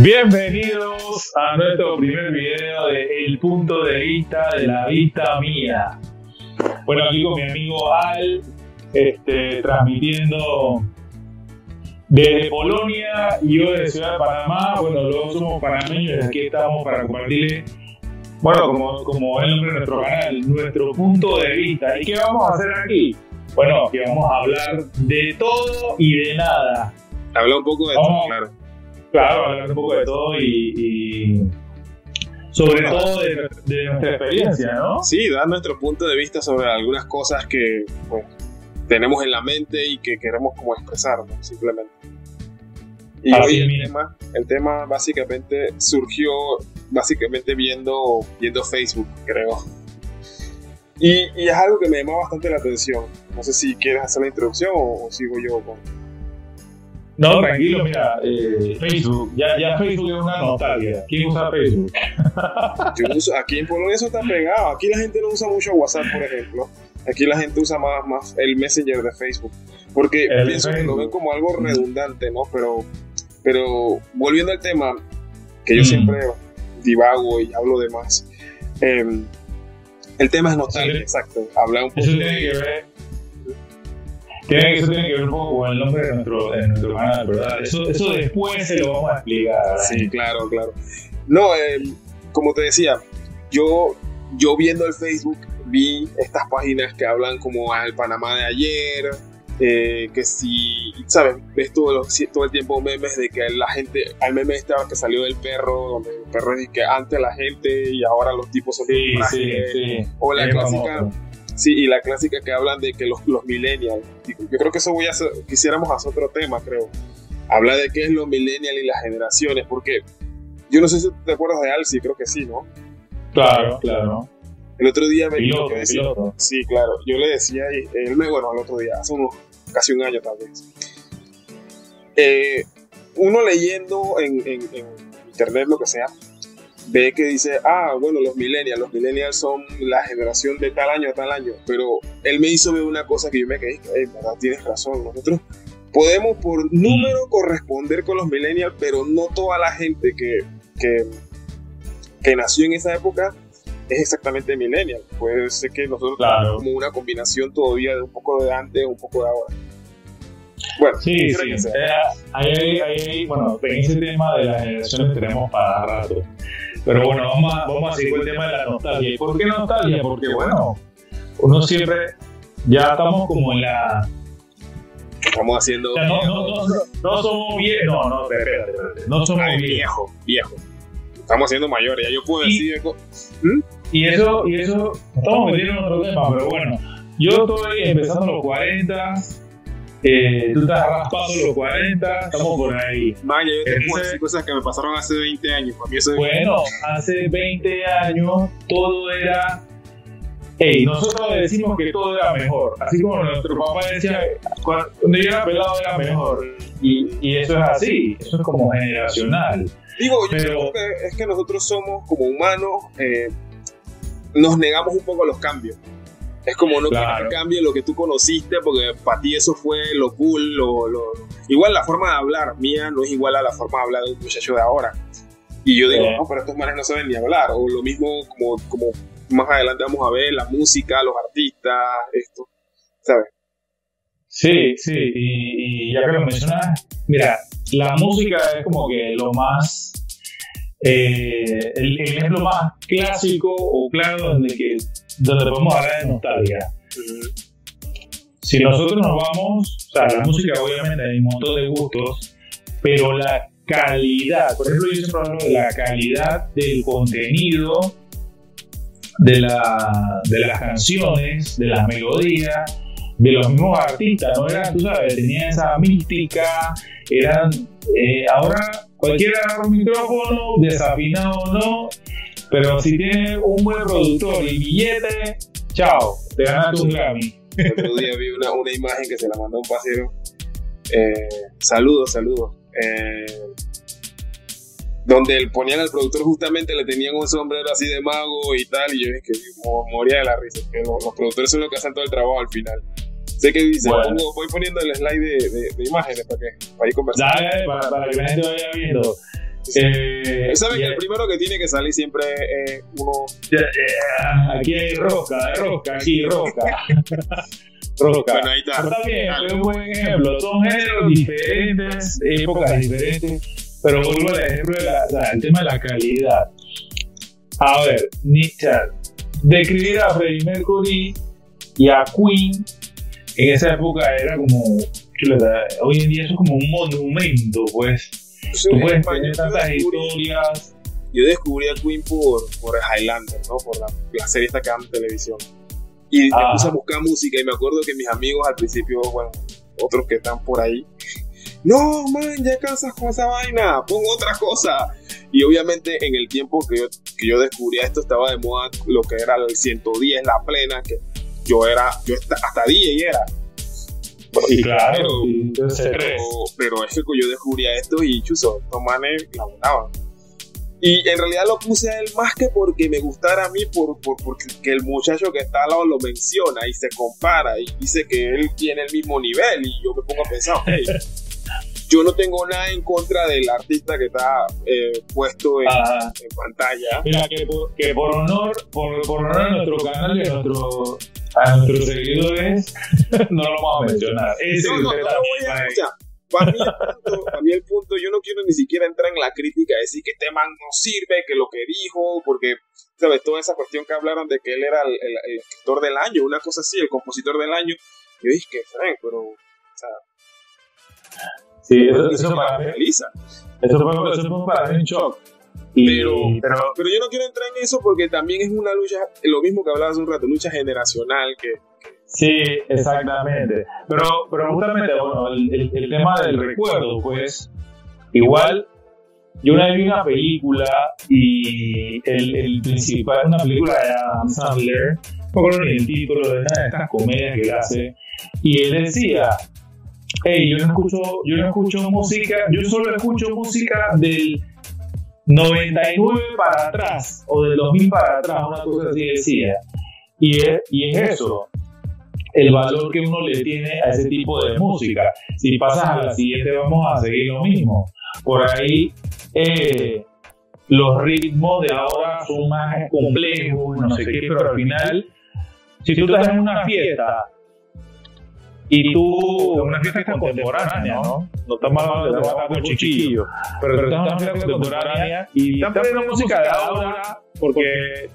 Bienvenidos a nuestro primer video de El punto de vista de la vista mía. Bueno, aquí con mi amigo Al, este, transmitiendo desde Polonia y yo desde Ciudad de Panamá. Bueno, luego somos panameños y aquí estamos para compartirle, bueno, como, como el nombre de nuestro canal, nuestro punto de vista. ¿Y qué vamos a hacer aquí? Bueno, que vamos a hablar de todo y de nada. Habla un poco de todo, claro. Claro, hablar un poco de todo y, sobre todo de, nuestra experiencia, ¿no? Sí, dar nuestro punto de vista sobre algunas cosas que pues, tenemos en la mente y que queremos como expresar, simplemente. Y hoy el tema, el tema básicamente surgió básicamente viendo, viendo Facebook, creo. Y, y, es algo que me llamó bastante la atención. No sé si quieres hacer la introducción o, o sigo yo con, no, tranquilo, mira, eh, Facebook, ya, ya Facebook es una nostalgia. ¿Quién usa Facebook? Yo aquí en Polonia eso está pegado. Aquí la gente no usa mucho WhatsApp, por ejemplo. Aquí la gente usa más, más el Messenger de Facebook. Porque pienso que lo ven como algo redundante, ¿no? Pero, pero volviendo al tema, que yo mm. siempre divago y hablo de más. Em, el tema es nostalgia, exacto. Habla un poco de, eso tiene que ver un poco con el nombre de nuestro, nuestro canal, ¿verdad? Eso, eso después se lo vamos a explicar. Sí, claro, claro. No, eh, como te decía, yo, yo viendo el Facebook vi estas páginas que hablan como al Panamá de ayer, eh, que si, ¿sabes? Ves todo, todo el tiempo memes de que la gente, al meme este que salió del perro, donde el perro dice que antes la gente y ahora los tipos son sí, sí, sí. O la clásica... Sí, y la clásica que hablan de que los, los millennials, yo creo que eso voy a hacer, quisiéramos hacer otro tema, creo. Habla de qué es los millennials y las generaciones, porque yo no sé si te acuerdas de Alci, creo que sí, ¿no? Claro, claro. El otro día me dijo que decía, sí, claro, yo le decía, él me, bueno, el otro día, hace unos, casi un año tal vez. Eh, uno leyendo en, en, en internet, lo que sea, ve que dice, ah, bueno, los millennials, los millennials son la generación de tal año a tal año, pero él me hizo ver una cosa que yo me quedé, hey, verdad, tienes razón, nosotros podemos por número corresponder con los millennials, pero no toda la gente que, que, que nació en esa época es exactamente millennial. Puede ser que nosotros claro. como una combinación todavía de un poco de antes, un poco de ahora. Bueno, sí, sí. Eh, ahí, ahí, bueno, en ese tema de las generaciones tenemos para rato. Pero bueno, vamos a, vamos a seguir con el tema de la nostalgia. ¿Y por qué nostalgia? Porque bueno, uno siempre ya estamos como en la. Estamos haciendo. no, no, no, no, somos viejos. No, no, espérate, espérate. No somos viejos. Viejo, Estamos haciendo mayores, ya yo puedo decir. ¿Mm? Y eso, y eso, estamos metiendo en otro tema, pero bueno, yo estoy empezando los 40 eh, tú estás raspando los 40, estamos por ahí. Vaya, yo tengo cosas que me pasaron hace 20 años. bueno, hace 20 años todo era. Hey, nosotros decimos que todo era mejor. Así como nuestro papá decía, cuando yo era pelado era mejor. Y, y eso es así, eso es como generacional. Digo, yo creo que es que nosotros somos como humanos, eh, nos negamos un poco a los cambios. Es como no claro. que cambie lo que tú conociste, porque para ti eso fue lo cool, lo, lo, Igual la forma de hablar mía no es igual a la forma de hablar de un muchacho de ahora. Y yo digo, no, pero estos manes no saben ni hablar. O lo mismo como, como más adelante vamos a ver, la música, los artistas, esto, ¿sabes? Sí, sí, y, ya que lo mencionas, mira, la música es como que lo más eh, el, ejemplo más clásico o claro donde, que, donde podemos hablar de nostalgia. Si nosotros nos vamos, o sea, la música obviamente hay un montón de gustos, pero la calidad, por ejemplo, yo siempre hablo de la calidad del contenido, de, la, de las canciones, de las melodías, de los mismos artistas, ¿no? Eran, tú sabes, tenían esa mística, eran, eh, ahora cualquiera agarra un micrófono, desafinado o no, pero si tiene un buen productor y billete, chao, te ganas un Grammy. El otro día vi una, una, imagen que se la mandó un paseo. Eh, saludos, saludos. Eh, donde ponían al productor justamente le tenían un sombrero así de mago y tal, y yo dije que moría de la risa, que los productores son los que hacen todo el trabajo al final. Sé que dice, voy poniendo el slide de, de, imágenes para que para ir conversando. Dale, para, para, que la gente vaya viendo. Eh, ¿Sabes que el primero que tiene que salir siempre es uno? aquí hay rosca, rosca, aquí rosca. rosca. Bueno, ahí está. Está bien, es un buen ejemplo. Son géneros diferentes, épocas diferentes, pero vuelvo al ejemplo del tema de la calidad. A ver, Nietzsche, describir a Freddie Mercury y a Queen en esa época era como, hoy en día eso es como un monumento, pues. Tú puedes tener tantas historias. Yo descubrí a Queen por, por Highlander, ¿no? Por la, la serie esta que en televisión. Y me puse a buscar música y me acuerdo que mis amigos al principio, bueno, otros que están por ahí, no, man, ya cansas con esa vaina, pongo otra cosa. Y obviamente en el tiempo que yo, que yo descubría esto estaba de moda lo que era el 110, la plena, que yo era, yo hasta DJ era. Sí, claro, pero, es que yo descubría esto y chuzo, estos manes laboraban. Y en realidad lo puse a él más que porque me gustara a mí, por, por, porque el muchacho que está al lado lo menciona y se compara y dice que él tiene el mismo nivel y yo me pongo a pensar, hey, yo no tengo nada en contra del artista que está eh, puesto en, pantalla. Mira, que por, que por honor, por, por honor a nuestro canal y a, nuestro, a nuestros seguidores, no lo vamos a mencionar. no, no, no lo voy a escuchar. Para mí, el punto, para mí el punto, yo no quiero ni siquiera entrar en la crítica, decir que este man no sirve, que lo que dijo, porque, ¿sabes? Toda esa cuestión que hablaron de que él era el, el, escritor del año, una cosa así, el compositor del año. Yo dije que, Frank, pero, o sea, Sí, eso, eso, para mí, eso, fue, eso fue para mí un shock. Pero, pero, pero, yo no quiero entrar en eso porque también es una lucha, lo mismo que hablabas hace un rato, lucha generacional que... sí, exactamente. Pero, pero justamente, bueno, el, el, tema del recuerdo, pues, igual, yo una vez vi una película y el, el principal, una película de Adam Sandler, no me acuerdo el título de una de estas comedias que él hace, y él decía, hey, yo no escucho, yo no escucho música, yo solo escucho música del 99 para atrás o del 2000 para atrás, una cosa así decía. Y es, y es eso, el valor que uno le tiene a ese tipo de música. Si pasas a la siguiente, vamos a seguir lo mismo. Por ahí, eh, los ritmos de ahora son más complejos, no sé qué, pero al final, si tú estás en una fiesta y tú, una fiesta contemporánea, ¿no? No estamos hablando de con chiquillo, pero estamos una fiesta contemporánea y están poniendo música de ahora porque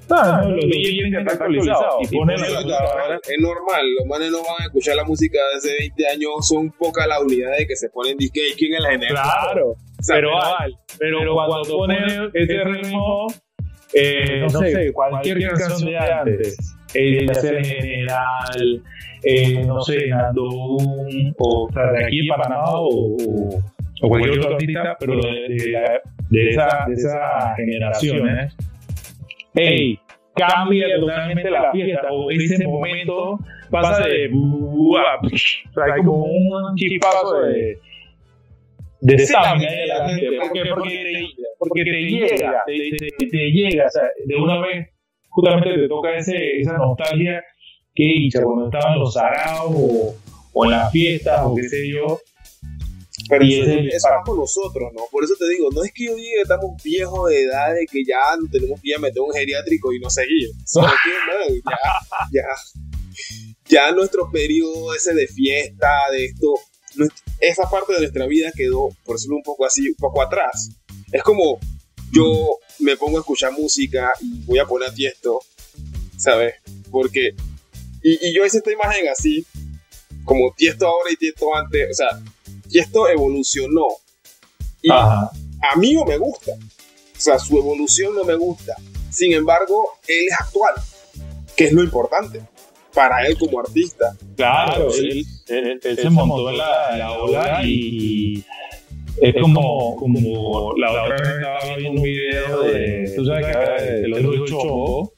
ah, los DJs tienen que estar actualizados. Y ponen la música ahora. Es normal, los manes no van a escuchar la música de hace 20 años, son pocas las unidades que se ponen disque quién es la genera. Claro, pero, pero, cuando ponen ese ritmo, eh, no, sé, cualquier, canción de antes, el de general eh, no sé, Nando o, sea, de aquí para Panamá o, o, cualquier otro artista, pero de, de, de, esa, de esas generaciones, hey, cambia totalmente la fiesta o ese momento pasa de o sea, hay como un chispazo de de sangre de la gente porque, porque, te, porque te llega te, te, te, llega o sea, de una vez justamente te toca ese, esa nostalgia qué dicha, cuando estaban los araos o, o en las fiestas o qué sé yo. Pero eso, es con nosotros, ¿no? Por eso te digo, no es que yo diga que estamos viejos de edad, de que ya no tenemos que ir a meter un geriátrico y no seguir. Que, ya, ya, ya nuestro periodo ese de fiesta, de esto, esa parte de nuestra vida quedó, por decirlo un poco así, un poco atrás. Es como yo me pongo a escuchar música y voy a poner a esto, ¿sabes? Porque y, yo hice esta imagen así, como Tiesto ahora y Tiesto antes. O sea, Tiesto evolucionó. Y a mí no me gusta. O sea, su evolución no me gusta. Sin embargo, él es actual, que es lo importante para él como artista. Claro, él, se montó en la, ola y, es como, como la otra vez estaba viendo un video de, tú sabes que de, los dos Chopo,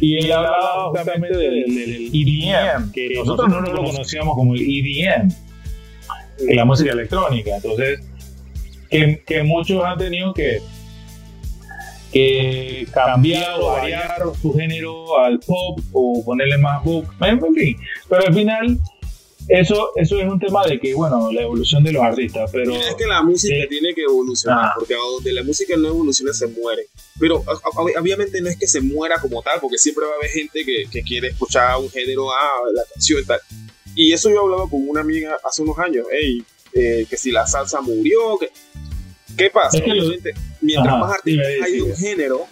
y él hablaba justamente del, EDM, que nosotros no lo conocíamos como el EDM, la música electrónica. Entonces, que, que muchos han tenido que, que cambiar o variar su género al pop o ponerle más book, en fin. Pero al final eso, eso es un tema de que, bueno, la evolución de los artistas, pero... Es que la música tiene que evolucionar, porque donde la música no evoluciona se muere. Pero obviamente no es que se muera como tal, porque siempre va a haber gente que, que quiere escuchar un género, ah, la canción y tal. Y eso yo hablaba con una amiga hace unos años, hey, eh, que si la salsa murió, que... ¿Qué pasa? mientras más artistas hay de un género,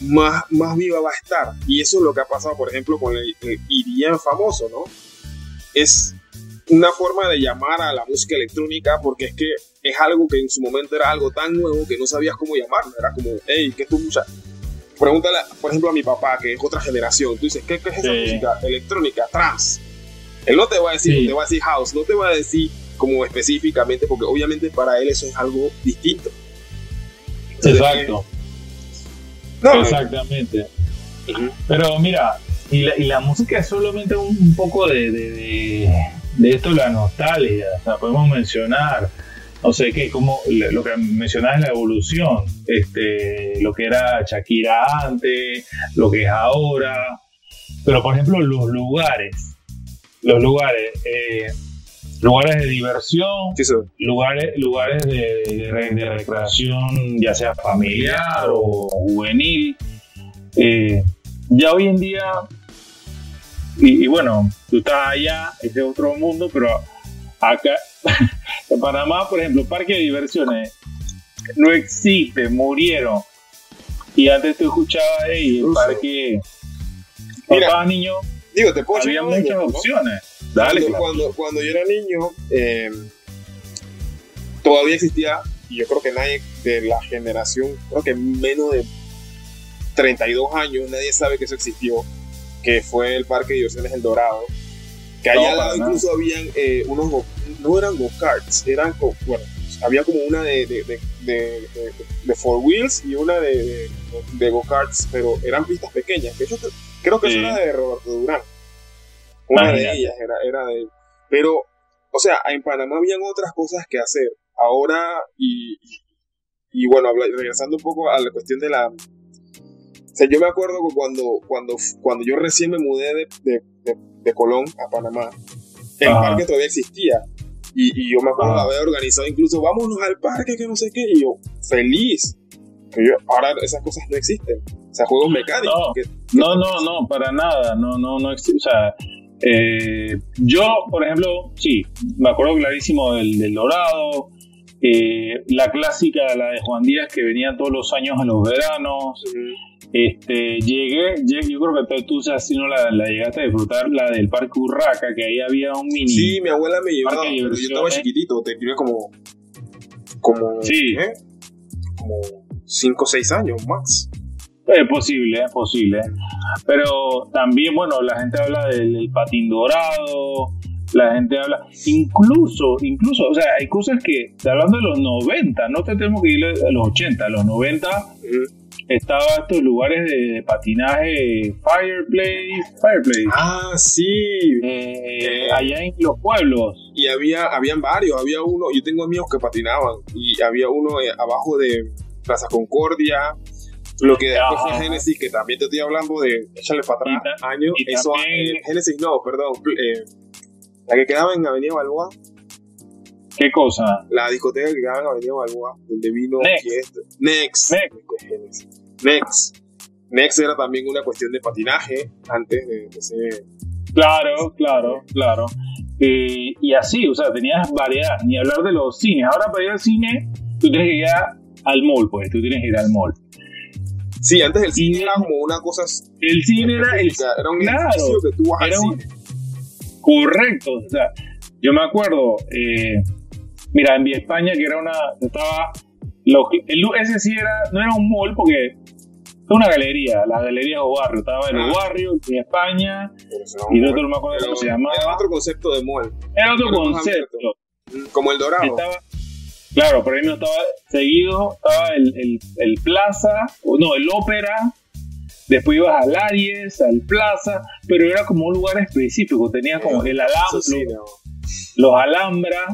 más, más viva va a estar. Y eso es lo que ha pasado, por ejemplo, con el, el famoso, ¿no? Es una forma de llamar a la música electrónica porque es que es algo que en su momento era algo tan nuevo que no sabías cómo llamarlo. Era como, hey, ¿qué tú escuchas? Pregúntale, por ejemplo, a mi papá, que es otra generación. Tú dices, ¿qué, es esa música electrónica? Trans. Él no te va a decir, te va a decir house, no te va a decir como específicamente, porque obviamente para él eso es algo distinto. Exacto. Exactamente. Pero mira, y la, y la, música es solamente un, poco de, de, esto, la nostalgia. O sea, podemos mencionar, no sé qué, como lo que mencionabas es la evolución. Este, lo que era Shakira antes, lo que es ahora. Pero por ejemplo, los lugares. Los lugares. Eh, lugares de diversión, lugares, lugares de, recreación, ya sea familiar o juvenil. Eh, ya hoy en día, y, bueno, tú estás allá, ese es otro mundo, pero acá, en Panamá, por ejemplo, parques de diversiones no existe, murieron. Y antes tú escuchabas ahí el parque. Papá, niño, digo, te puedo había muchas opciones cuando, cuando, yo era niño, eh, todavía existía, y yo creo que nadie de la generación, creo que menos de 32 años, nadie sabe que eso existió, que fue el Parque de Diversiones El Dorado. Que allá al lado incluso habían eh, unos, no eran go-karts, eran, bueno, había como una de, de, de, de, four wheels y una de, go-karts, pero eran pistas pequeñas. Que creo que eso era de Roberto Durán. Una de ellas era, era de Pero, o sea, en Panamá habían otras cosas que hacer. Ahora, y, y bueno, regresando un poco a la cuestión de la... O sea, yo me acuerdo que cuando, cuando, cuando yo recién me mudé de, de, de, Colón a Panamá, el parque todavía existía. Y, y, yo me acuerdo de haber organizado incluso, vámonos al parque, que no sé qué. Y yo, feliz. Pero ahora esas cosas no existen. O sea, juegos mecánicos. No, no, no, no, para nada. No, no, no existe. O sea, eh, yo, por ejemplo, sí, me acuerdo clarísimo del, Dorado, eh, la clásica, la de Juan Díaz, que venía todos los años en los veranos. Este, llegué, yo creo que tú, si no la, llegaste a disfrutar, la del Parque Urraca, que ahí había un mini. Sí, mi abuela me llevaba, pero yo estaba chiquitito, te escribí como. como. Sí. ¿eh? Como 5 o 6 años más. Es posible, es posible. Pero también, bueno, la gente habla del, patín dorado, la gente habla, incluso, incluso, o sea, hay cosas que, hablando de los 90, no te tenemos que ir a los 80, a los 90 estaba estos lugares de, patinaje Fireplace, Fireplace. Ah, sí. Eh, allá en los pueblos. Y había, habían varios, había uno, yo tengo amigos que patinaban, y había uno eh, abajo de Plaza Concordia, lo que después fue Genesis, que también te estoy hablando de échale para atrás, años. Eso, Genesis no, perdón. Eh, la que quedaba en Avenida Balboa. ¿Qué cosa? La discoteca que quedaba en Avenida Balboa, donde vino Next. Next. Next. Next. Next era también una cuestión de patinaje antes de, ese. Claro, claro, claro. Eh, y así, o sea, tenías variedad, ni hablar de los cines. Ahora para ir al cine, tú tienes que ir al mall, pues, tú tienes que ir al mall. Sí, antes el cine era como una cosa. El cine era el. Era un claro, que tú vas Correcto. O sea, yo me acuerdo. Eh, mira, en Vía España, que era una. Estaba. el, ese sí era. No era un mall porque. Fue una galería, la galería o barrio. Estaba en el ah. barrio, en España. y no, otro no me acuerdo cómo se llamaba. Era otro concepto de mall. Era otro concepto. Como el Dorado. Estaba, Claro, por ahí no estaba seguido, estaba el, el, el Plaza, no, el Ópera, después ibas al Aries, al Plaza, pero era como un lugar específico, tenía como el Alhambra, los, Alhambra,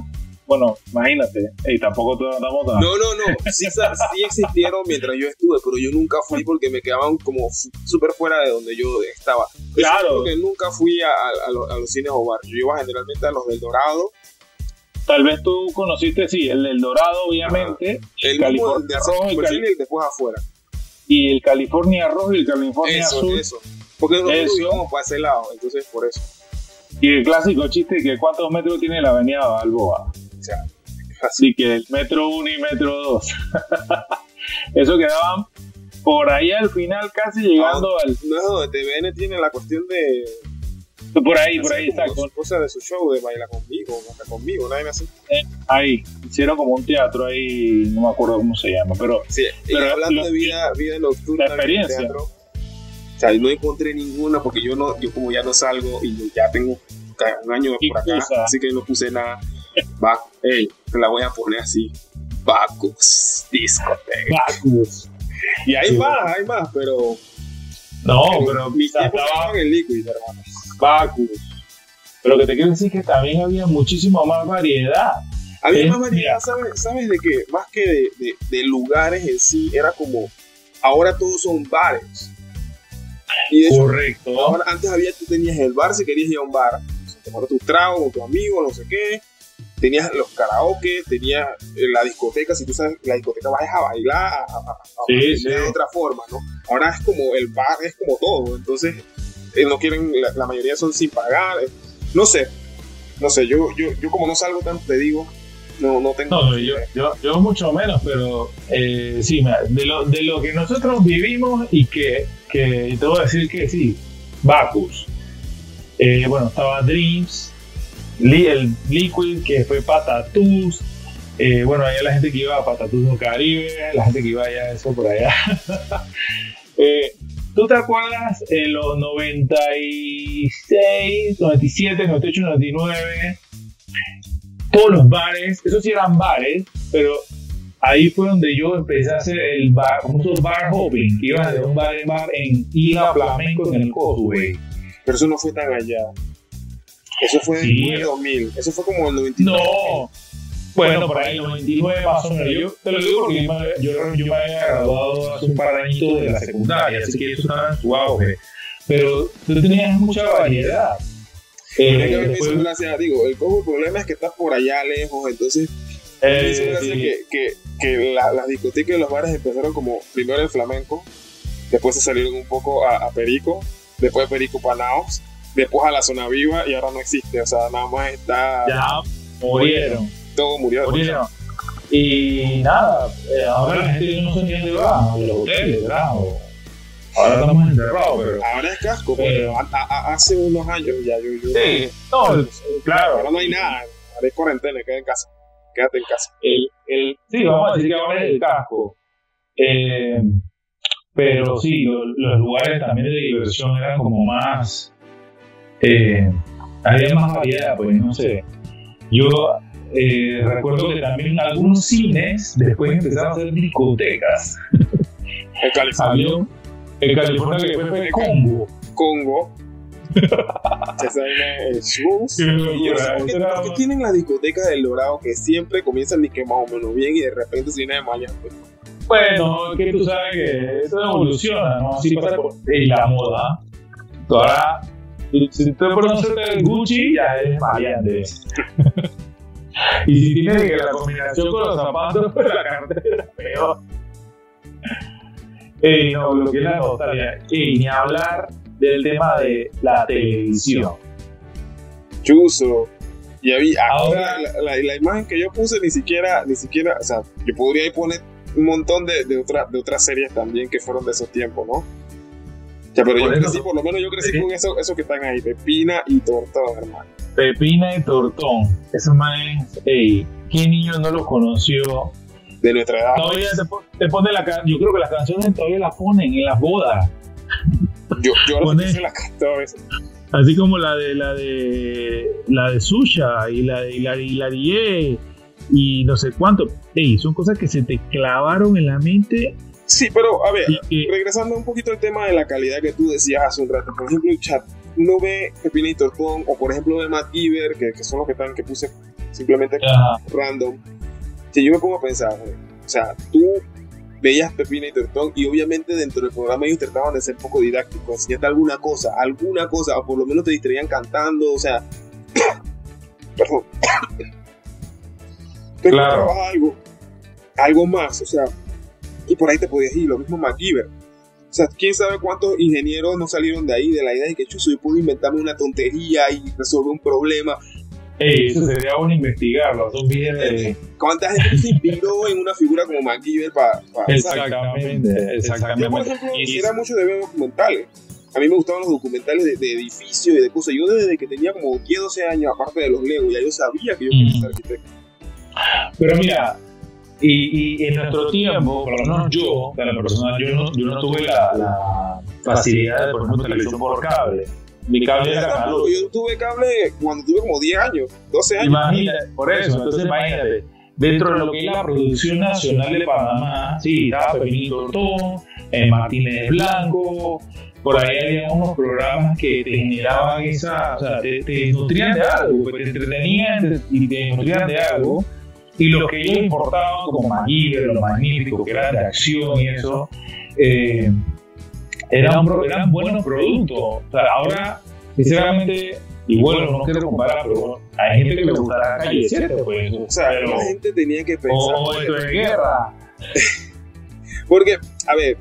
bueno, imagínate, y tampoco te andamos No, no, no, sí, sí, existieron mientras yo estuve, pero yo nunca fui porque me quedaban como súper fuera de donde yo estaba. Claro. Porque nunca fui a, a, los, cines o bar. Yo iba generalmente a los del Dorado. Tal vez tú conociste, sí, el del Dorado, obviamente. el California Rojo y, después afuera. Y el California Rojo y el California eso, Azul. Eso, Porque nosotros íbamos para ese lado, entonces por eso. Y el clásico chiste que cuántos metros tiene la avenida Balboa. Así que el metro 1 y metro 2. Eso quedaban por ahí al final, casi llegando al. No, TVN tiene la cuestión de. Por ahí, por ahí está. Con cosa de su show de Baila conmigo, Baila conmigo, nadie me hace. Eh, ahí, hicieron como un teatro ahí, no me acuerdo cómo se llama, pero. Sí, pero hablando de vida, vida nocturna. La experiencia. Teatro, o sea, no encontré ninguna porque yo no, yo como ya no salgo y yo ya tengo un año por acá, así que no puse nada. Baco, hey, la voy a poner así. Bacus, discoteca. Bacus. Y hay más, hay más, pero. No, pero. Mi estaba en el liquid, hermano. Bacus. Pero que te quiero decir que también había muchísima más variedad. Había más variedad, ¿sabes, ¿sabes de qué? Más que de, de, de lugares en sí, era como. Ahora todos son bares. Correcto. Ahora, antes había, tú tenías el bar si querías ir a un bar, tomar tu trago con tu amigo, no sé qué. Tenías los karaoke, tenías eh, la discoteca, si tú sabes, la discoteca vas a bailar a, sí, de otra forma, ¿no? Ahora es como el bar, es como todo, entonces eh, no quieren, la, mayoría son sin pagar, eh, no sé, no sé, yo, yo, yo como no salgo tanto, te digo, no, no tengo. No, yo, yo, yo, mucho menos, pero eh, sí, de lo, de lo que nosotros vivimos y que, que te voy a decir que sí, Bacus. Eh, bueno, estaba Dreams, el Liquid, que fue Patatús. Eh, bueno, había la gente que iba a Patatús del Caribe, la gente que iba allá, eso por allá. eh, ¿Tú te acuerdas en los 96, 97, 98, 99? todos los bares, esos sí eran bares, pero ahí fue donde yo empecé a hacer el bar, famoso bar hopping, que iba de un bar en bar en Isla Flamenco en el Causeway. Pero eso no fue tan allá. Eso fue en el 2000. Eso fue como el 99. No. Bueno, por ahí el 99 más o menos. Yo te lo digo porque yo, yo, me había graduado hace un par de añitos de la secundaria, así que eso estaba en su auge. Pero tú tenías mucha variedad. Eh, gracias, digo, el, problema es que estás por allá lejos, entonces eh, que, que, que las discotecas y los bares empezaron como primero el flamenco, después se salieron un poco a, Perico, después de Perico Panaos, después a la zona viva y ahora no existe, o sea, nada más está... Ya murieron. Todo murió. Murieron. Y nada, eh, ahora la gente no se entiende, va, los hoteles, ¿verdad? Ahora estamos encerrados, pero. Ahora es casco, pero hace unos años ya yo. yo sí, no, claro. Ahora no hay nada. Ahora es cuarentena, quédate en casa. Quédate en casa. El, el, sí, vamos a decir que ahora es el casco. Eh, pero sí, los lugares también de diversión eran como más. Eh, había más variedad, pues no sé. Yo eh, recuerdo que también algunos cines después empezaron a hacer discotecas. En California. En California que fue Congo. Congo. ¿Por qué tienen la discoteca del Dorado que siempre comienzan ni que más o menos bien y de repente se de mañana? Bueno, que tú sabes que eso evoluciona, ¿no? Así pasa por la moda. Ahora, si tú conoces el Gucci, ya es variante. y si tienes que la combinación con los zapatos, pues la cartera es peor. No, lo que es la nostalgia. Ni hablar del tema de la televisión. Chuso. Y había, ahora la, la, imagen que yo puse ni siquiera, ni siquiera, o sea, yo podría poner un montón de, de, de otras series también que fueron de esos tiempos, ¿no? Ya, pero yo crecí, por lo menos yo crecí con eso, eso que están ahí, Pepina y Tortón, hermano. Pepina y Tortón. Esos manes, ey, ¿qué niño no los conoció? de nuestra edad. Todavía te, pone la yo creo que las canciones todavía las ponen en las bodas. Yo, yo Pone, las canto a veces. Así como la de la de la de Susha y la de Hilarie y no sé cuánto. Ey, son cosas que se te clavaron en la mente. Sí, pero a ver, regresando un poquito al tema de la calidad que tú decías hace un rato. Por ejemplo, el chat, uno ve Pepina y Tortón, o por ejemplo de Matt Giver, que, que son los que están que puse simplemente random. Si yo me pongo a pensar, o sea, tú veías Pepina y Tertón y obviamente dentro del programa ellos trataban de ser poco didácticos, enseñarte alguna cosa, alguna cosa, o por lo menos te distraían cantando, o sea, perdón, pero claro. algo, algo más, o sea, y por ahí te podías ir, lo mismo MacGyver. O sea, quién sabe cuántos ingenieros no salieron de ahí, de la idea de que yo puedo inventarme una tontería y resolver un problema. Ey, eso sería bueno investigarlo. Son bien de... ¿Cuánta gente se inspiró en una figura como MacGyver para. exactamente, exactamente. Yo, por ejemplo, era mucho de ver documentales. A mí me gustaban los documentales de, edificios y de cosas. Yo desde que tenía como 10, 12 años, aparte de los Legos, ya yo sabía que yo quería ser arquitecto. Pero mira, y, y, en nuestro tiempo, por lo menos yo, la persona, yo no, yo no tuve la, la facilidad de, por ejemplo, televisión por cable mi cable era Canal Yo tuve cable cuando tuve como 10 años, 12 años. Imagínate, por eso, entonces imagínate. Dentro de lo que es la producción nacional de Panamá, sí, estaba Pepinito Tortón, eh, Martínez Blanco, por ahí había unos programas que te generaban esa, o sea, te, nutrían de algo, pues, te entretenían y te nutrían de algo. Y lo que ellos importaban, como Magíver, lo magnífico, que era de acción y eso, eh, eran, eran buenos productos. O sea, ahora, sinceramente, y bueno, no quiero comparar, pero hay gente que le gustará Calle 7, pues. O sea, la gente tenía que pensar. Oh, esto es guerra. Porque, a ver,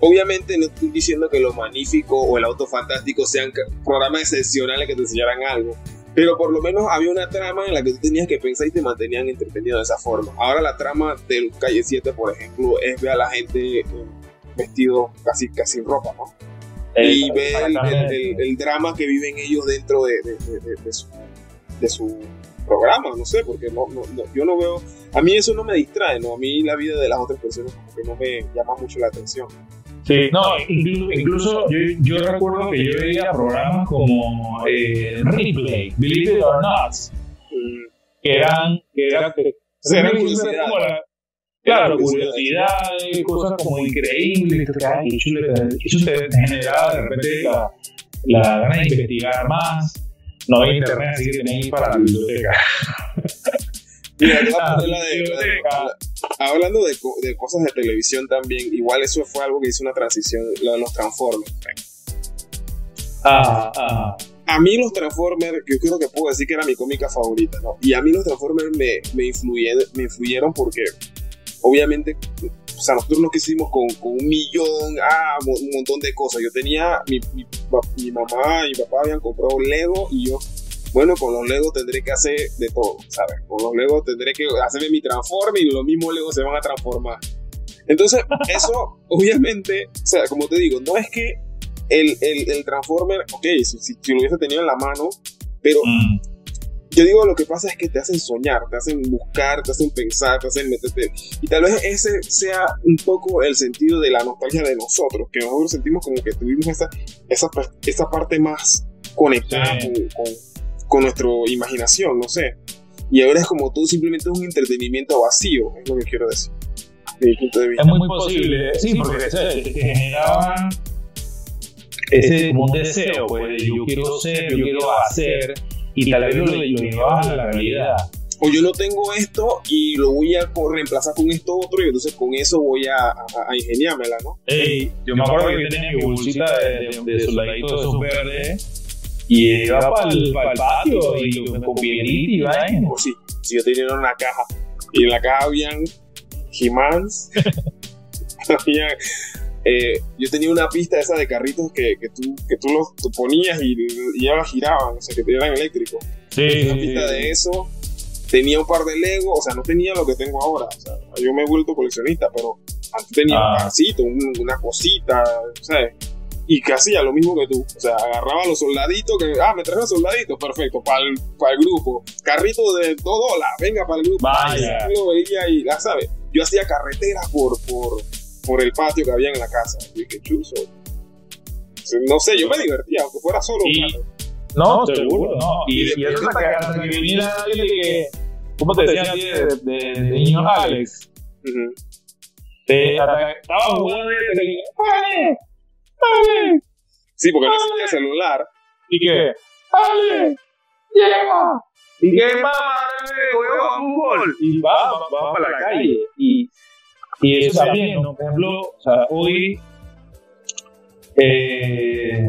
obviamente no estoy diciendo que lo magnífico o el auto fantástico sean programas excepcionales que te enseñaran algo. Pero por lo menos había una trama en la que tú tenías que pensar y te mantenían entretenido de esa forma. Ahora la trama del Calle 7, por ejemplo, es ver a la gente vestido casi, casi en ropa, ¿no? y ver el, drama que viven ellos dentro de, su, de, su, programa, no sé, porque no, no, yo no veo, a mí eso no me distrae, ¿no? A mí la vida de las otras personas como que no me llama mucho la atención. Sí, no, incluso, yo, yo, recuerdo que yo veía programas como eh, Replay, Believe It or Not, que eran, que eran, que, Claro, curiosidades, cosas como increíbles, y eso te generaba de repente la, la gana de investigar más. No hay internet, así que tenéis para la biblioteca. Mira, ah, la de, hablando de, de, cosas de televisión también, igual eso fue algo que hizo una transición, lo de los Transformers. Ah, ah. A mí los Transformers, yo creo que puedo decir que era mi cómica favorita, ¿no? Y a mí los Transformers me, me, influyeron, me influyeron porque obviamente, o sea, nosotros nos quisimos con, con un millón, ah, un montón de cosas. Yo tenía, mi, mi, mi mamá y mi papá habían comprado Lego y yo, bueno, con los Legos tendré que hacer de todo, ¿sabes? Con los Legos tendré que hacerme mi transforme y los mismos Legos se van a transformar. Entonces, eso, obviamente, o sea, como te digo, no es que el, el, el Transformer, ok, si, si, lo hubiese tenido en la mano, pero mm. Yo digo, lo que pasa es que te hacen soñar, te hacen buscar, te hacen pensar, te hacen meterte. Y tal vez ese sea un poco el sentido de la nostalgia de nosotros, que nosotros sentimos como que tuvimos esa, esa, esa parte más conectada con, con, nuestra imaginación, no sé. Y ahora es como todo simplemente un entretenimiento vacío, es lo que quiero decir. De punto de vista. Es muy posible, sí, porque te generaban ese como un deseo, pues, yo quiero ser, yo quiero hacer y tal vez lo, llevabas a la realidad. O yo no tengo esto y lo voy a reemplazar con esto otro y entonces con eso voy a, a, ingeniármela, ¿no? Ey, yo me acuerdo que yo tenía mi bolsita de, de, de soldaditos de esos verdes y iba para el, patio y con pielita y vaina. Pues sí, si yo tenía una caja y en la caja habían había eh, yo tenía una pista esa de carritos que, que tú, que tú los ponías y, ya giraban, o sea, que eran eléctricos. Sí, una pista de eso. Tenía un par de Lego, o sea, no tenía lo que tengo ahora. O sea, yo me he vuelto coleccionista, pero antes tenía un carcito, ah. una cosita, ¿sabes? Y que hacía lo mismo que tú. O sea, agarraba los soldaditos, que, ah, me traes los soldaditos, perfecto, para el, para el grupo. Carrito de 2 dólares, venga para el grupo. Vaya. Yo lo veía y, ya sabes, yo hacía carreteras por, por, por el patio que había en la casa. Y qué chuzo. No sé, yo me divertía, aunque fuera solo. Y, no, seguro, no. Y, y, eso es la que viniera alguien que, ¿cómo te decían de, de, de, niño Alex? Uh estaba jugando y te decía, ¡Ale! ¡Ale! Sí, porque no tenía celular. ¿Y qué? ¡Ale! ¡Llega! ¿Y qué mamá? Voy a fútbol. Y va, va, para la calle. Y, y eso también, ¿no? Por ejemplo, o sea, hoy, eh,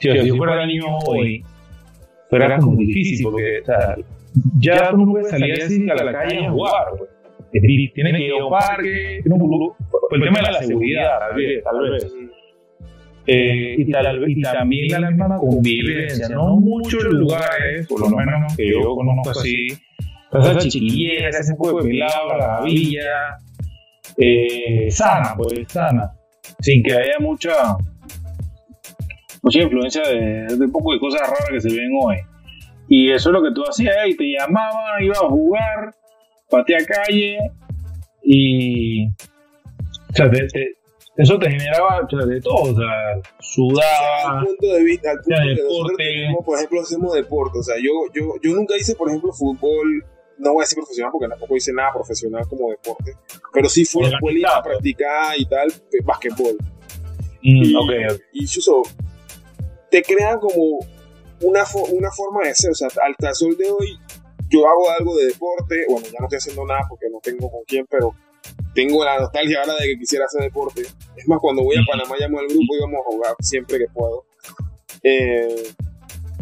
si yo fuera niño hoy, fuera como difícil, porque o sea, ya tú no puedes salir así a la calle a jugar. Pues. Tienes que ir a un parque, por el tema de la seguridad, tal vez. Tal vez. Eh, y, tal, y, también la misma convivencia, no muchos lugares, por lo menos que yo conozco así, esas chiquilleras, ese pueblo de la villa, eh, sana, pues sana, sin que haya mucha, mucha influencia de, de un poco de cosas raras que se ven hoy. Y eso es lo que tú hacías, y te llamaban, ibas a jugar, patea calle y... O sea, te, eso te generaba de todo, o sea, sudaba. al punto de vista, al punto de deporte. por ejemplo, hacemos deporte. O sea, yo, yo, yo nunca hice, por ejemplo, fútbol, no voy a decir profesional porque tampoco hice nada profesional como deporte, pero sí fue a escuela a practicar y tal, basquetbol. Mm, y, okay, y eso te crean como una, una forma de ser, o sea, al sol de hoy yo hago algo de deporte, bueno, ya no estoy haciendo nada porque no tengo con quién, pero tengo la nostalgia ahora de que quisiera hacer deporte. Es más, cuando voy a Panamá llamo al grupo y vamos a jugar siempre que puedo. Eh,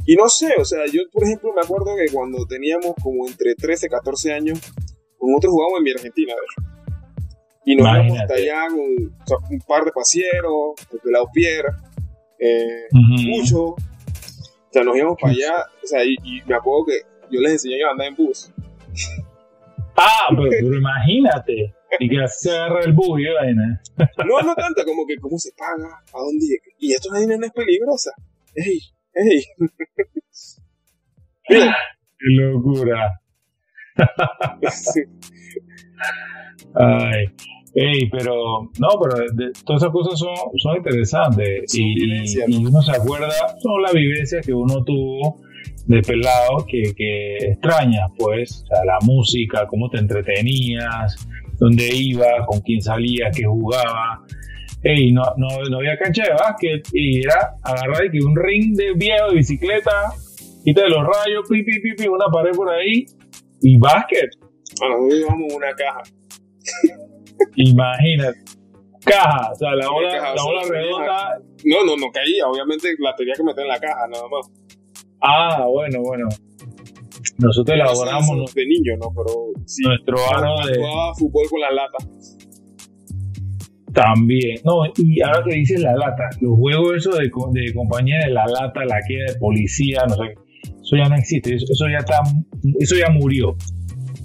y no sé, o sea, yo por ejemplo me acuerdo que cuando teníamos como entre 13 y 14 años, nosotros jugábamos en mi Argentina, de hecho. Y nos íbamos hasta allá con un par de pasieros, el pelado Pierre, eh, mucho. O sea, nos íbamos para allá, o sea, y, y, me acuerdo que yo les enseñé a andar en bus. Ah, pero imagínate. Y que se agarra el bus y vaina. No, no tanto, como que cómo se paga, a dónde. Y esto vaina no es peligrosa. ¡Ey! ¡Ey! ¡Qué locura! Ay. Ey, pero no, pero todas esas cosas son, son interesantes y, y, uno se acuerda, son las vivencias que uno tuvo de pelado que, que extrañas, pues, o sea, la música, cómo te entretenías, dónde iba, con quién salía, qué jugaba. Ey, no, no, no había cancha de básquet y era agarrar y un ring de viejo de bicicleta, quita los rayos, pi, pi, pi, pi, una pared por ahí y básquet. Bueno, nosotros llevamos una caja. Imagínate. Caja, o sea, la bola, la bola redonda. No, no, no caía. Obviamente la tenía que meter en la caja, nada más. Ah, bueno, bueno. Nosotros elaboramos. de niño, ¿no? Pero sí. Nuestro aro de. Jugaba fútbol con la lata. También. No, y ahora que dices la lata, los juegos eso de, de compañía de la lata, la queda de policía, no sé. Eso ya no existe. Eso, ya está. Eso ya murió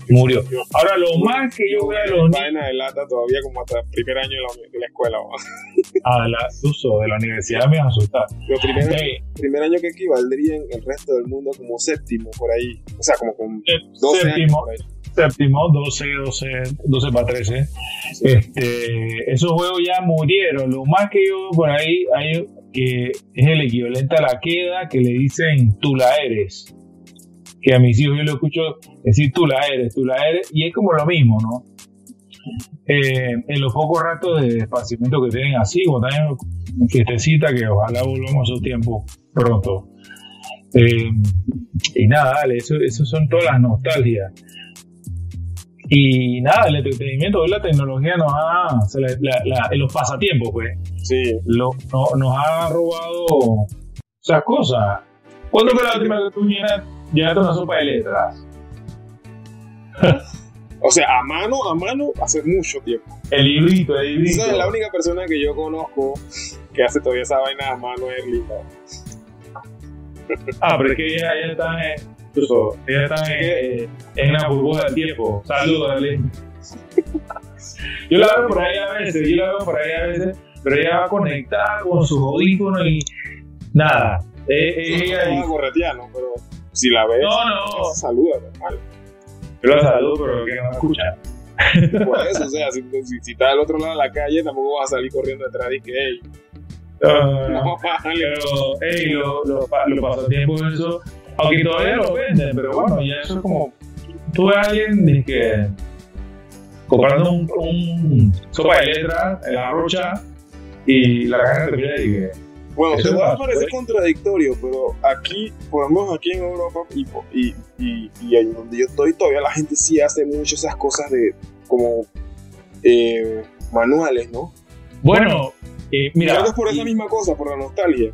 murió. Ahora, lo más que yo veo a los niños. de lata todavía como hasta el primer año de la, escuela. ah, la uso de la universidad me va a asustar. Lo primer, primer año que equivaldría en el resto del mundo como séptimo, por ahí. O sea, como con 12 séptimo, años. Séptimo, 12, 12, 12 para 13. Este, esos juegos ya murieron. Lo más que yo por ahí hay que es el equivalente a la queda que le dicen tú la eres que a mis hijos yo lo escucho decir tú la eres, tú la eres, y es como lo mismo, ¿no? Eh, en los pocos ratos de esparcimiento que tienen así, o también fiestecita, que ojalá volvamos a su tiempo pronto. Eh, y nada, dale, eso, eso son todas las nostalgias. Y nada, el entretenimiento de la tecnología nos ha, en los pasatiempos, pues, sí. lo, nos ha robado esas cosas. ¿Cuándo fue la última que tú llenaste una sopa de letras? o sea, a mano, a mano, hace mucho tiempo. El librito, el librito. O la única persona que yo conozco que hace todavía esa vaina a mano es Linda. ah, pero es que ella, ella está en, incluso, ella está en, en la burbuja del tiempo. Saludos, Linda. yo la veo por ahí a veces, yo la veo por ahí a veces, pero ella va conectada con sus audífonos y nada. Eh, eh, ella no, corretiano, pero si la ves, no, no. saluda, normal. Yo la saludo, pero que no escucha. Por eso, o sea, si, si, si estás al otro lado de la calle, tampoco vas a salir corriendo detrás y que, hey, no, no, pero, hey, lo, lo pasatiempos, eso, aunque todavía lo venden, pero bueno, ya eso es como, tú ves a alguien que comprando un, un sopa de letras en la rocha y la caja de y que Bueno, te va a parecer contradictorio, pero aquí, por lo menos aquí en Europa y, y, y, y en donde yo estoy, todavía la gente sí hace mucho esas cosas de como eh, manuales, ¿no? Bueno, eh, mira. es por esa misma cosa, por la nostalgia.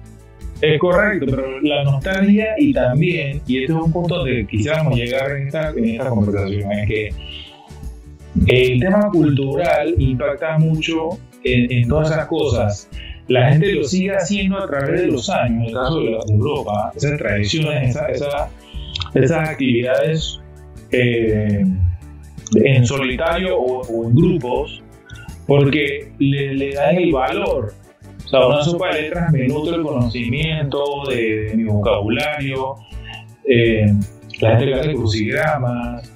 Es correcto, pero la nostalgia y también, y este es un punto donde quisiéramos llegar en esta, en esta conversación, es que el tema cultural impacta mucho en, en todas esas cosas la gente lo sigue haciendo a través de los años, en el caso de, Europa, esas tradiciones, esas actividades eh, en solitario o, en grupos, porque le, le dan el valor. O sea, una sopa de letras me nutre el conocimiento de, mi vocabulario, eh, la gente que hace crucigramas.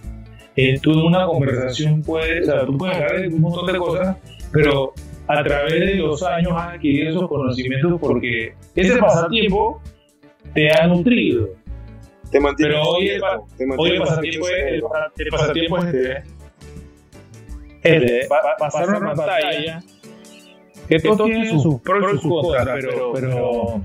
Eh, tú en una conversación puedes, o sea, tú puedes hablar de un montón de cosas, pero a través de los años has adquirido esos conocimientos porque ese pasatiempo te ha nutrido. Te mantiene Pero hoy el, hoy el pasatiempo es, el, pasatiempo es este. Este, pasar una pantalla. Que todo tiene sus pros y sus contras, pero, pero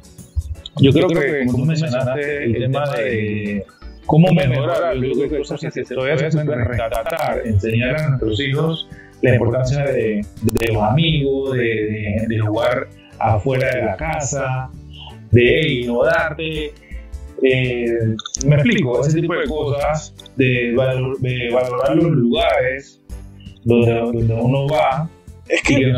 yo creo que, como tú mencionaste, el tema de cómo mejorar, yo creo que cosas que todavía se pueden rescatar, enseñar a nuestros hijos la importancia de, de los amigos, de, de, jugar afuera de la casa, de innovarte. Eh, me explico, ese tipo de cosas, de, valorar los lugares donde, donde uno va. Es que,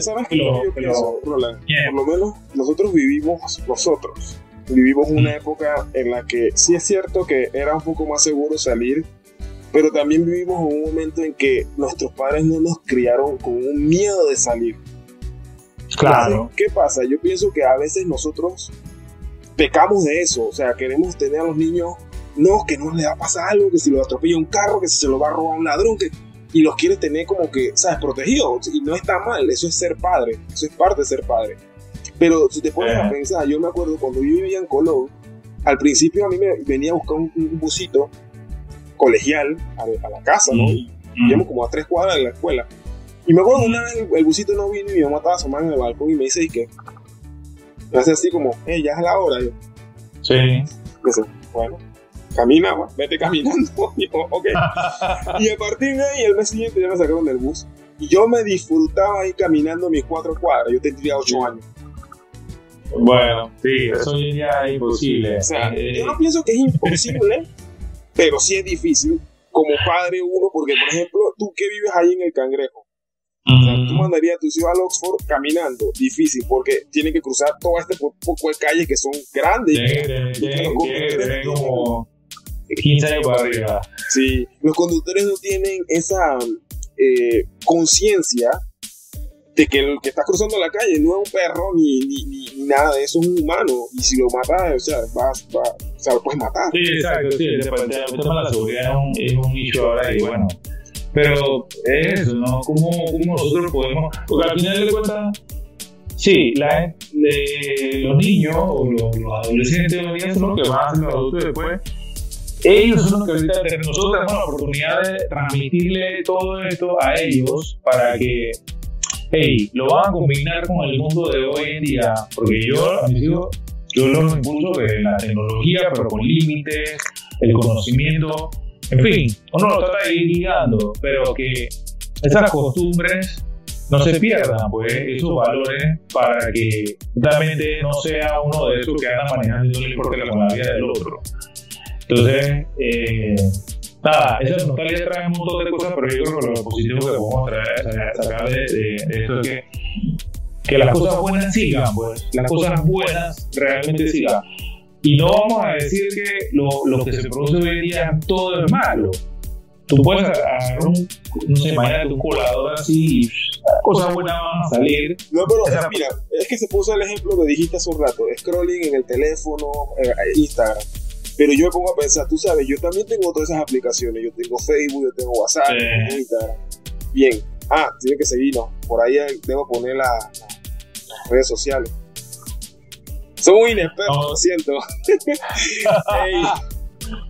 ¿sabes, que yo pienso, Roland? Por lo menos nosotros vivimos, nosotros, vivimos una época en la que sí es cierto que era un poco más seguro salir pero también vivimos un momento en que nuestros padres no nos criaron con un miedo de salir. Claro. ¿Qué pasa? Yo pienso que a veces nosotros pecamos de eso, o sea, queremos tener a los niños, no, que no les va a pasar algo, que si lo atropella un carro, que si se lo va a robar un ladrón, que, y los quieres tener como que, ¿sabes?, protegidos, y no está mal, eso es ser padre, eso es parte de ser padre. Pero si te pones a pensar, yo me acuerdo cuando yo vivía en Colón, al principio a mí me venía a buscar un, un busito colegial a, la casa, ¿no? Y vivíamos como a tres cuadras de la escuela. Y me acuerdo una vez el, busito no vino y mi mamá estaba asomada en el balcón y me dice, ¿y qué? Me hace así como, hey, ya es la hora. Yo, sí. Dice, bueno, camina, vete caminando. Y yo, ok. y a partir de ahí, el mes siguiente ya me sacaron del bus. Y yo me disfrutaba ahí caminando mis cuatro cuadras. Yo tendría ocho años. Bueno, sí, eso ya es imposible. O sea, eh, yo no pienso que es imposible, pero sí es difícil como padre uno, porque por ejemplo, tú que vives ahí en el Cangrejo, tú mandarías a tus hijos al Oxford caminando, difícil, porque tienen que cruzar todo este poco de calles que son grandes. Tienen como 15 años para arriba. Sí, los conductores no tienen esa eh, conciencia de que el que está cruzando la calle no es un perro ni, ni, ni, nada de eso, es un humano. Y si lo matas, o sea, vas, va, o sea, lo puedes matar. Sí, exacto, sí, el tema de la seguridad es un, es un nicho ahora y bueno. Pero es eso, ¿no? ¿Cómo, cómo nosotros podemos.? Porque al final de cuentas, sí, la, de, los niños o los, los adolescentes de hoy día son los que van a ser los adultos después ellos son los que ahorita nosotros tenemos la oportunidad de transmitirle todo esto a ellos para que hey, lo van a combinar con el mundo de hoy en día, porque yo a mis hijos, yo los impulso de la tecnología, pero con límites, el conocimiento, en fin, uno lo trata de ir guiando, pero que esas costumbres no se pierdan, pues esos valores para que realmente no sea uno de esos que anda manejando y no le importa la vida del otro. Entonces, eh, nada, esa nostalgia trae un montón de cosas, pero yo creo que lo positivo que podemos traer, sacar de, de, esto es que, que las cosas buenas sigan, pues, las cosas buenas realmente sigan. Y no vamos a decir que lo, lo que se produce hoy en día todo es malo. Tú puedes agarrar un, no sé, imagínate un colador así y cosas buenas van a salir. No, pero mira, es que se puso el ejemplo que dijiste hace un rato, scrolling en el teléfono, eh, Instagram pero yo me pongo a pensar, tú sabes, yo también tengo todas esas aplicaciones. Yo tengo Facebook, yo tengo WhatsApp, tengo Instagram. Bien. Ah, tiene que seguirnos. Por ahí debo poner las redes sociales. Son muy inexpertos, lo siento. Ey.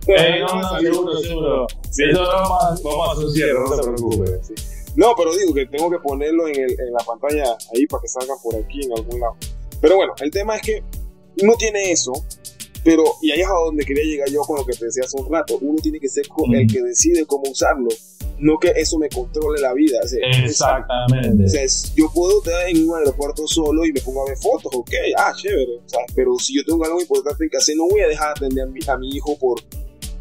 Ey, no, no, seguro, seguro. Sí. Eso vamos, vamos a hacer cierre, no te preocupes. No, pero digo que tengo que ponerlo en, el, en la pantalla ahí para que salga por aquí en algún lado. Pero bueno, el tema es que uno tiene eso, pero, y ahí es a donde quería llegar yo con lo que te decía hace un rato, uno tiene que ser el que decide cómo usarlo, no que eso me controle la vida. Exactamente. O sea, yo puedo estar en un aeropuerto solo y me pongo a ver fotos, ok, ah, chévere, o sea, pero si yo tengo algo importante que hacer, no voy a dejar de atender a mi, a mi hijo por,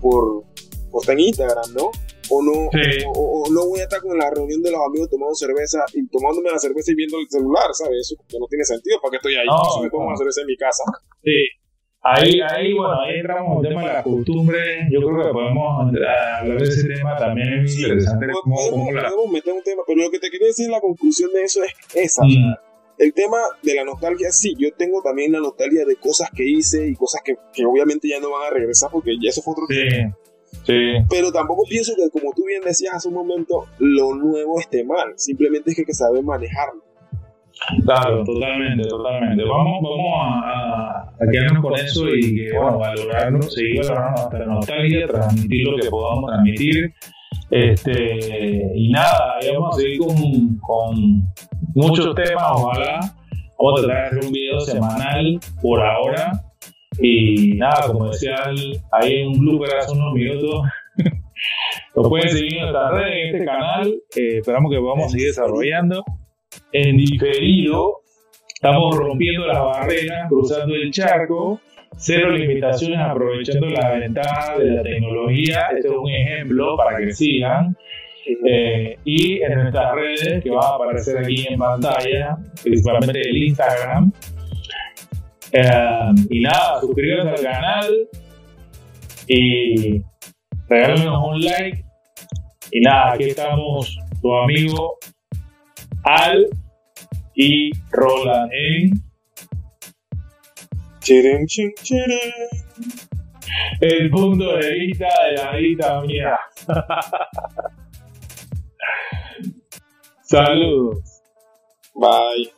por, por estar en Instagram, ¿no? O no, o, no voy a estar con la reunión de los amigos tomando cerveza y tomándome la cerveza y viendo el celular, ¿sabes? Eso no tiene sentido, ¿para qué estoy ahí? No, me tomo la cerveza en mi casa. Sí. Ahí, ahí, bueno, ahí entramos en el tema de la costumbre. Yo creo que podemos hablar de ese tema también. Es interesante. podemos, meter un tema, pero lo que te quería decir en la conclusión de eso es esa. Mm. el tema de la nostalgia, sí, yo tengo también la nostalgia de cosas que hice y cosas que, que obviamente ya no van a regresar porque ya eso fue otro sí. tema. Sí. Pero tampoco pienso que, como tú bien decías hace un momento, lo nuevo esté mal. Simplemente es que hay que saber manejarlo. Claro, totalmente, totalmente. Vamos, vamos a, a, quedarnos con eso y que, bueno, valorarlo, seguir valorando nuestra nostalgia, transmitir lo que podamos transmitir. Este, y nada, vamos a seguir con, con muchos temas, ojalá. Vamos a tratar de hacer un video semanal por ahora. Y nada, como decía ahí en un blooper hace unos minutos, lo pueden seguir en nuestras redes, en este canal. Eh, esperamos que podamos seguir desarrollando en diferido, estamos rompiendo las barreras, cruzando el charco, cero limitaciones, aprovechando la ventaja de la tecnología. Este es un ejemplo para que sigan. Eh, y en nuestras redes que van a aparecer aquí en pantalla, principalmente el Instagram. Eh, y nada, suscríbanse al canal y regálenos un like. Y nada, aquí estamos, tu amigo al y Roland en el punto de vista de la vida mía. Saludos. Bye.